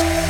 Podcast.